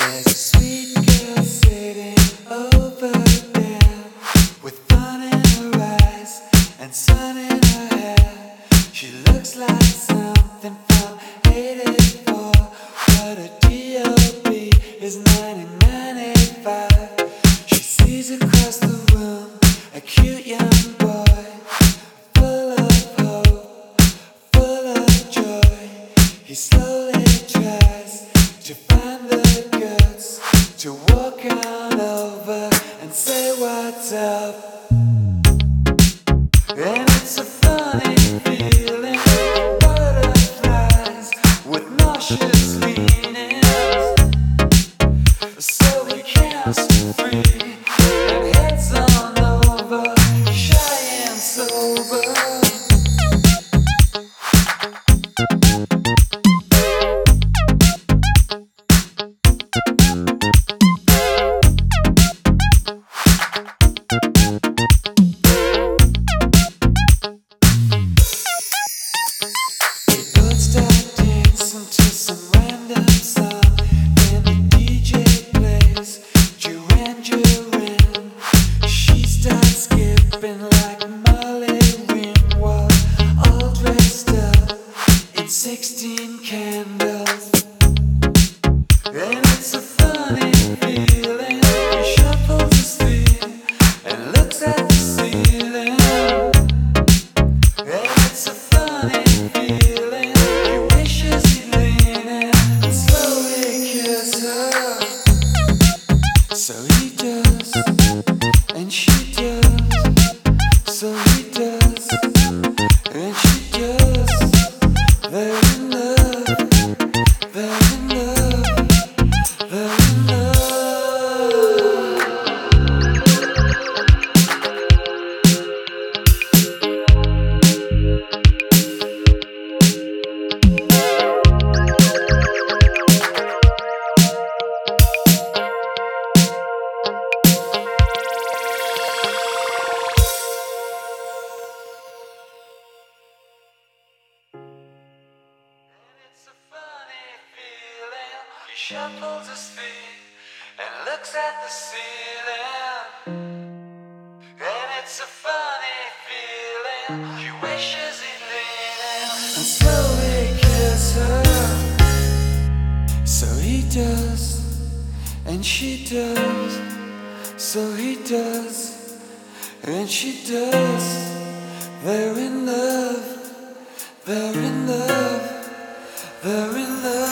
There's a sweet girl sitting. and it's a listen. shuffles his feet and looks at the ceiling. And it's a funny feeling. He wishes he'd lean and slowly kiss her. So he does, and she does. So he does, and she does. They're in love, they're in love, they're in love.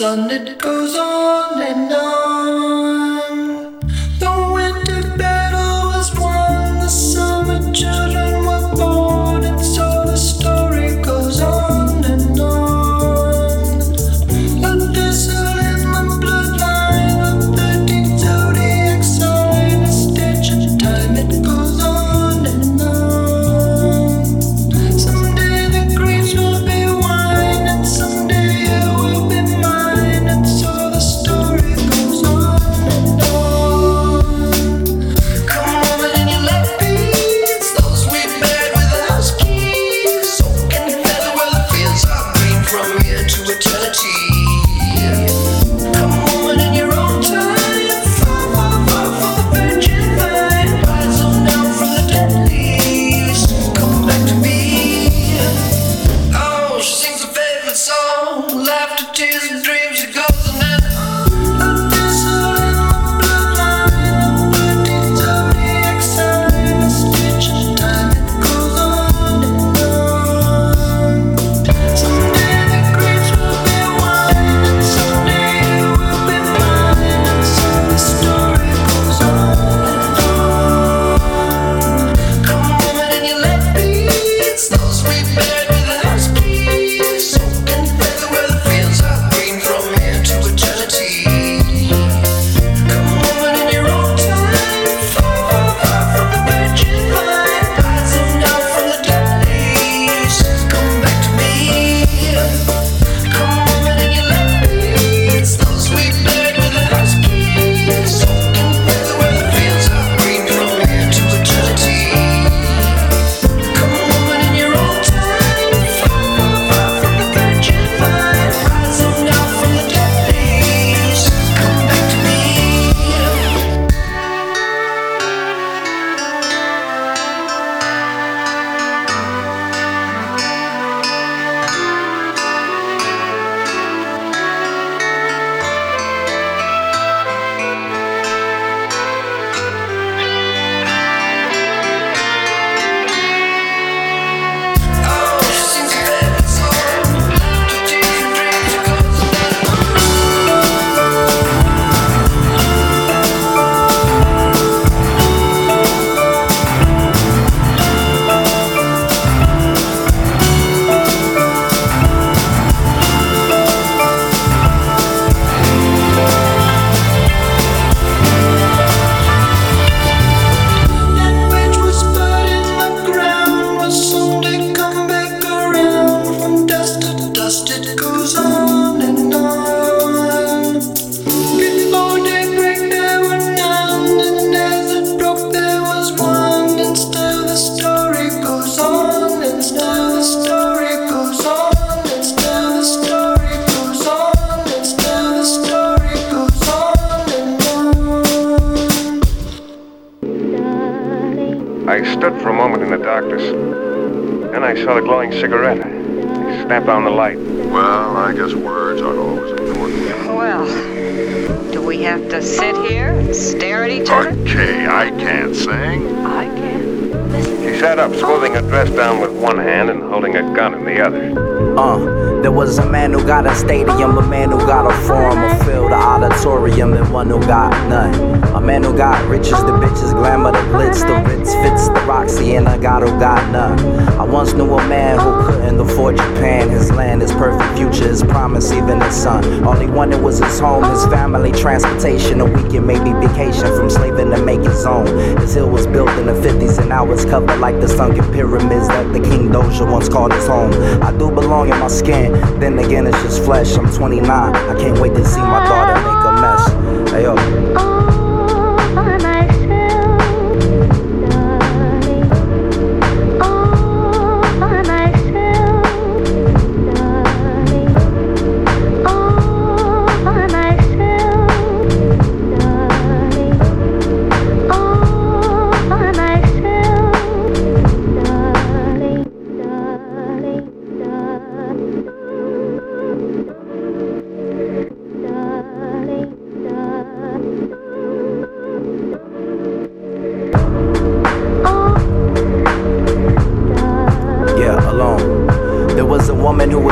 sun, it goes on and on. saw the glowing cigarette. Snap snapped on the light. Well, I guess words aren't always important. Well, do we have to sit here and stare at each other? Okay, I can't sing sat up, smoothing her dress down with one hand and holding a gun in the other. Uh, there was a man who got a stadium, a man who got a forum, a filled auditorium, and one who got none. A man who got riches, the bitches, glamour, the blits, the Ritz, fits the Roxy, and I got who got none. I once knew a man who couldn't afford Japan, his land, his perfect future, his promise, even his son. All he wanted was his home, his family, transportation, a weekend, maybe vacation from slaving to make his own. His hill was built in the 50s and now it's covered like like the sunken pyramids that the King Doja once called his home. I do belong in my skin, then again, it's just flesh. I'm 29, I can't wait to see my daughter make a mess. Hey, yo.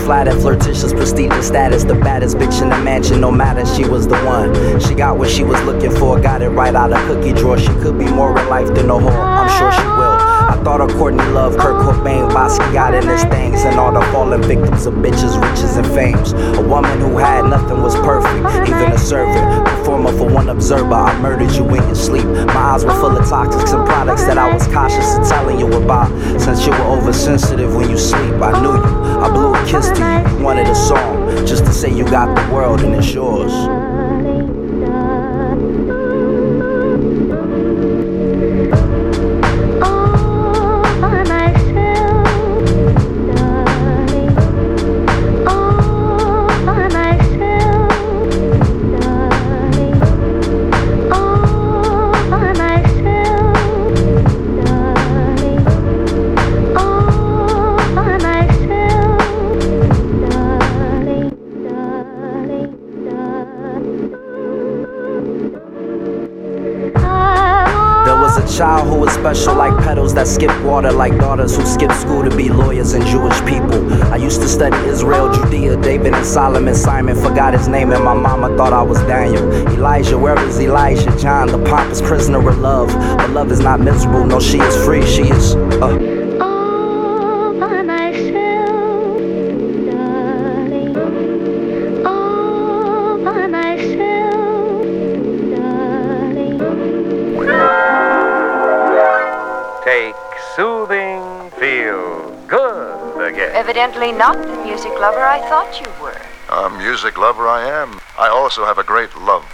Flattered, flirtatious, prestigious status. The baddest bitch in the mansion, no matter, she was the one. She got what she was looking for, got it right out of cookie drawer. She could be more in life than a whore, I'm sure she will. Thought of Courtney Love, Kurt Cobain, Basquiat, and his things, and all the fallen victims of bitches, riches, and fames. A woman who had nothing was perfect, even a servant. Performer for one observer, I murdered you in your sleep. My eyes were full of toxics and products that I was cautious of telling you about. Since you were oversensitive when you sleep, I knew you. I blew a kiss to you, you wanted a song, just to say you got the world and it's yours. Was special like petals that skip water, like daughters who skip school to be lawyers and Jewish people. I used to study Israel, Judea, David and Solomon. Simon forgot his name, and my mama thought I was Daniel. Elijah, where is Elijah? John, the pompous prisoner of love. But love is not miserable, no, she is free, she is. Uh. Evidently not the music lover I thought you were. A music lover I am. I also have a great love